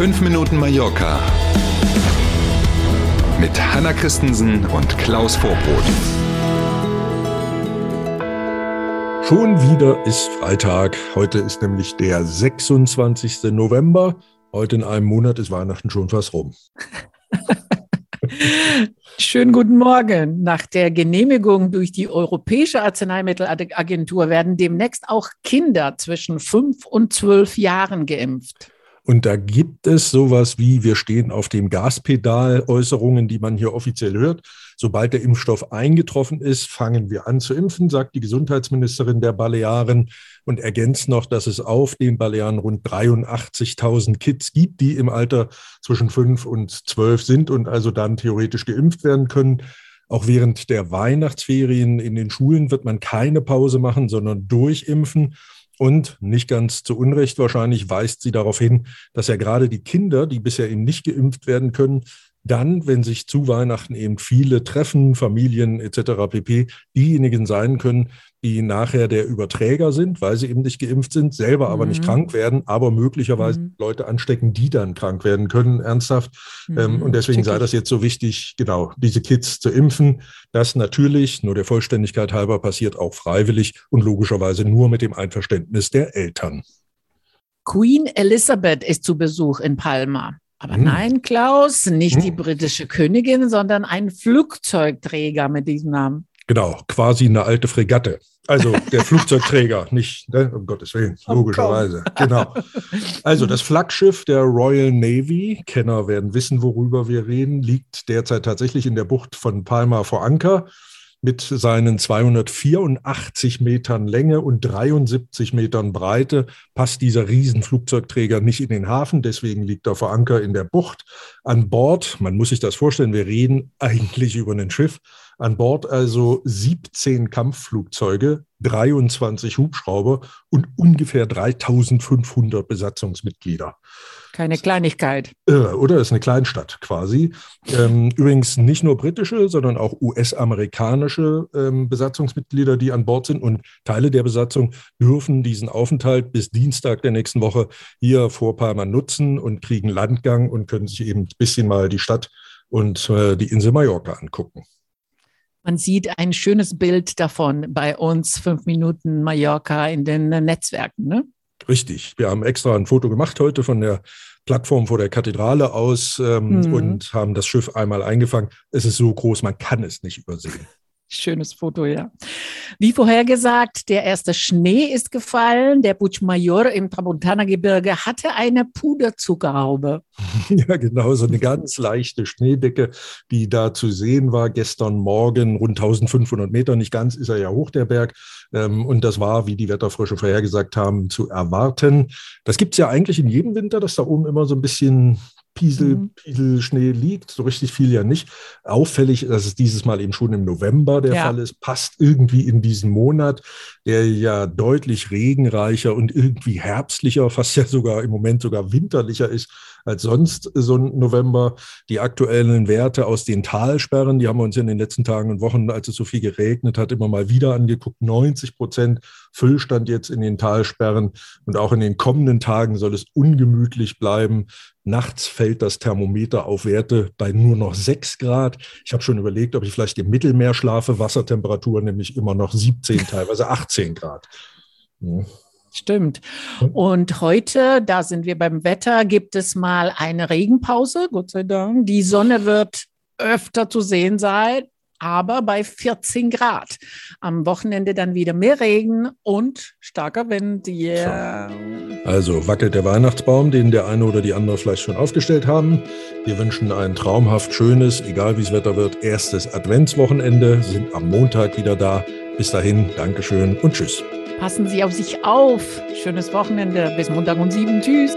5 Minuten Mallorca mit Hanna Christensen und Klaus Vorbrot. Schon wieder ist Freitag. Heute ist nämlich der 26. November. Heute in einem Monat ist Weihnachten schon fast rum. Schönen guten Morgen. Nach der Genehmigung durch die Europäische Arzneimittelagentur werden demnächst auch Kinder zwischen fünf und zwölf Jahren geimpft. Und da gibt es sowas wie, wir stehen auf dem Gaspedal, Äußerungen, die man hier offiziell hört. Sobald der Impfstoff eingetroffen ist, fangen wir an zu impfen, sagt die Gesundheitsministerin der Balearen und ergänzt noch, dass es auf den Balearen rund 83.000 Kids gibt, die im Alter zwischen fünf und zwölf sind und also dann theoretisch geimpft werden können. Auch während der Weihnachtsferien in den Schulen wird man keine Pause machen, sondern durchimpfen. Und nicht ganz zu Unrecht wahrscheinlich weist sie darauf hin, dass ja gerade die Kinder, die bisher eben nicht geimpft werden können, dann, wenn sich zu Weihnachten eben viele treffen, Familien etc. pp, diejenigen sein können, die nachher der Überträger sind, weil sie eben nicht geimpft sind, selber aber mhm. nicht krank werden, aber möglicherweise mhm. Leute anstecken, die dann krank werden können, ernsthaft. Ähm, mhm. Ähm, und deswegen sei das jetzt so wichtig, genau, diese Kids zu impfen. Das natürlich, nur der Vollständigkeit halber, passiert auch freiwillig und logischerweise nur mit dem Einverständnis der Eltern. Queen Elizabeth ist zu Besuch in Palma. Aber hm. nein, Klaus, nicht hm. die britische Königin, sondern ein Flugzeugträger mit diesem Namen. Genau, quasi eine alte Fregatte. Also der Flugzeugträger, nicht, ne, um Gottes Willen, oh, logischerweise. Genau. Also das Flaggschiff der Royal Navy, Kenner werden wissen, worüber wir reden, liegt derzeit tatsächlich in der Bucht von Palma vor Anker mit seinen 284 Metern Länge und 73 Metern Breite passt dieser Riesenflugzeugträger nicht in den Hafen, deswegen liegt er vor Anker in der Bucht. An Bord, man muss sich das vorstellen, wir reden eigentlich über ein Schiff, an Bord also 17 Kampfflugzeuge, 23 Hubschrauber und ungefähr 3500 Besatzungsmitglieder. Keine Kleinigkeit. Oder ist eine Kleinstadt quasi. Ähm, übrigens nicht nur britische, sondern auch US-amerikanische ähm, Besatzungsmitglieder, die an Bord sind. Und Teile der Besatzung dürfen diesen Aufenthalt bis Dienstag der nächsten Woche hier vor Palma nutzen und kriegen Landgang und können sich eben ein bisschen mal die Stadt und äh, die Insel Mallorca angucken. Man sieht ein schönes Bild davon bei uns, fünf Minuten Mallorca in den Netzwerken. Ne? Richtig. Wir haben extra ein Foto gemacht heute von der Plattform vor der Kathedrale aus ähm, mhm. und haben das Schiff einmal eingefangen. Es ist so groß, man kann es nicht übersehen. Schönes Foto, ja. Wie vorhergesagt, der erste Schnee ist gefallen. Der Puigmayor im Tramontana-Gebirge hatte eine Puderzuckerhaube. Ja, genau, so eine ganz leichte Schneedecke, die da zu sehen war gestern Morgen, rund 1500 Meter, nicht ganz, ist er ja hoch, der Berg. Ähm, und das war, wie die Wetterfrösche vorhergesagt haben, zu erwarten. Das gibt es ja eigentlich in jedem Winter, dass da oben immer so ein bisschen Piesel, mhm. Pieselschnee liegt. So richtig viel ja nicht. Auffällig, dass es dieses Mal eben schon im November der ja. Fall ist, passt irgendwie in diesen Monat, der ja deutlich regenreicher und irgendwie herbstlicher, fast ja sogar im Moment sogar winterlicher ist als sonst so ein November. Die aktuellen Werte aus den Talsperren, die haben wir uns in den letzten Tagen und Wochen, als es so viel geregnet hat, immer mal wieder angeguckt. 90 Prozent Füllstand jetzt in den Talsperren und auch in den kommenden Tagen soll es ungemütlich bleiben. Nachts fällt das Thermometer auf Werte bei nur noch 6 Grad. Ich habe schon überlegt, ob ich vielleicht im Mittelmeer schlafe. Wassertemperatur nämlich immer noch 17, teilweise 18 Grad. Ja. Stimmt. Und heute, da sind wir beim Wetter, gibt es mal eine Regenpause, Gott sei Dank. Die Sonne wird öfter zu sehen sein, aber bei 14 Grad. Am Wochenende dann wieder mehr Regen und starker Wind. Yeah. Also wackelt der Weihnachtsbaum, den der eine oder die andere vielleicht schon aufgestellt haben. Wir wünschen ein traumhaft schönes, egal wie es Wetter wird, erstes Adventswochenende, sind am Montag wieder da. Bis dahin, Dankeschön und Tschüss. Passen Sie auf sich auf. Schönes Wochenende. Bis Montag um sieben. Tschüss.